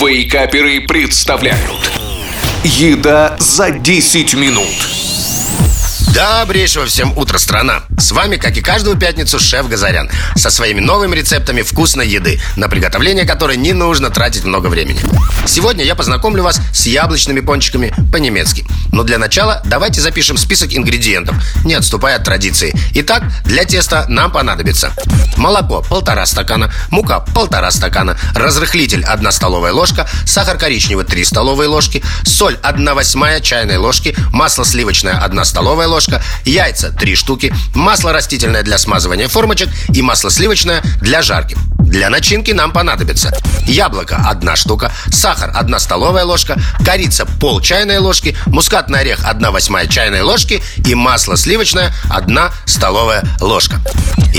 Вейкаперы представляют Еда за 10 минут Добрейшего всем утра, страна! С вами, как и каждую пятницу, шеф Газарян со своими новыми рецептами вкусной еды, на приготовление которой не нужно тратить много времени. Сегодня я познакомлю вас с яблочными пончиками по-немецки. Но для начала давайте запишем список ингредиентов, не отступая от традиции. Итак, для теста нам понадобится молоко полтора стакана, мука полтора стакана, разрыхлитель 1 столовая ложка, сахар коричневый 3 столовые ложки, соль 1 восьмая чайной ложки, масло сливочное 1 столовая ложка, яйца 3 штуки, масло растительное для смазывания формочек и масло сливочное для жарки. Для начинки нам понадобится яблоко 1 штука, сахар 1 столовая ложка, корица пол чайной ложки, мускатный орех 1 восьмая чайной ложки и масло сливочное 1 столовая ложка.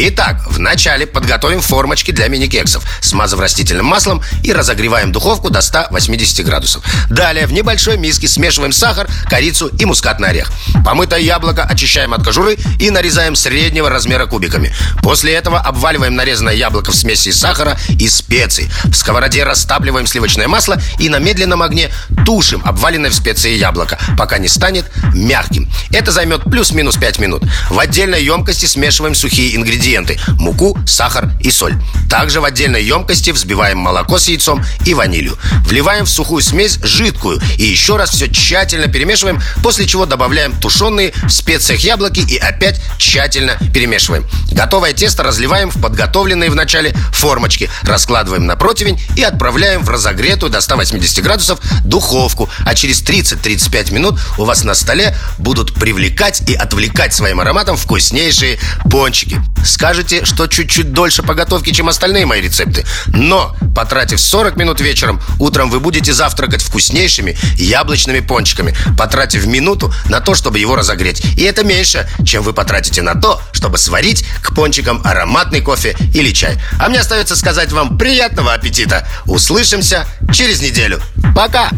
Итак, вначале подготовим формочки для мини-кексов, смазав растительным маслом и разогреваем духовку до 180 градусов. Далее в небольшой миске смешиваем сахар, корицу и мускатный орех. Помытое яблоко очищаем от кожуры и нарезаем среднего размера кубиками. После этого обваливаем нарезанное яблоко в смеси сахара и специй. В сковороде растапливаем сливочное масло и на медленном огне тушим обваленное в специи яблоко, пока не станет мягким. Это займет плюс-минус 5 минут. В отдельной емкости смешиваем сухие ингредиенты – муку, сахар и соль. Также в отдельной емкости взбиваем молоко с яйцом и ванилью. Вливаем в сухую смесь жидкую и еще раз все тщательно перемешиваем, после чего добавляем тушеные в специях яблоки и опять тщательно перемешиваем. Готовое тесто разливаем в подготовленные в начале формочки, раскладываем на противень и отправляем в разогретую до 180 градусов духовку. А через 30-35 минут у вас на столе будут привлекать и отвлекать своим ароматом вкуснейшие пончики. Скажете, что чуть-чуть дольше по готовке, чем остальные мои рецепты. Но, потратив 40 минут вечером, утром вы будете завтракать вкуснейшими яблочными пончиками, потратив минуту на то, чтобы его разогреть. И это меньше, чем вы потратите на то, чтобы сварить к пончикам ароматный кофе или чай. А мне остается сказать вам приятного аппетита. Услышимся через неделю. Пока!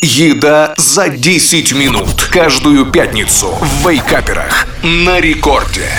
Еда за 10 минут. Каждую пятницу в Вейкаперах. На рекорде.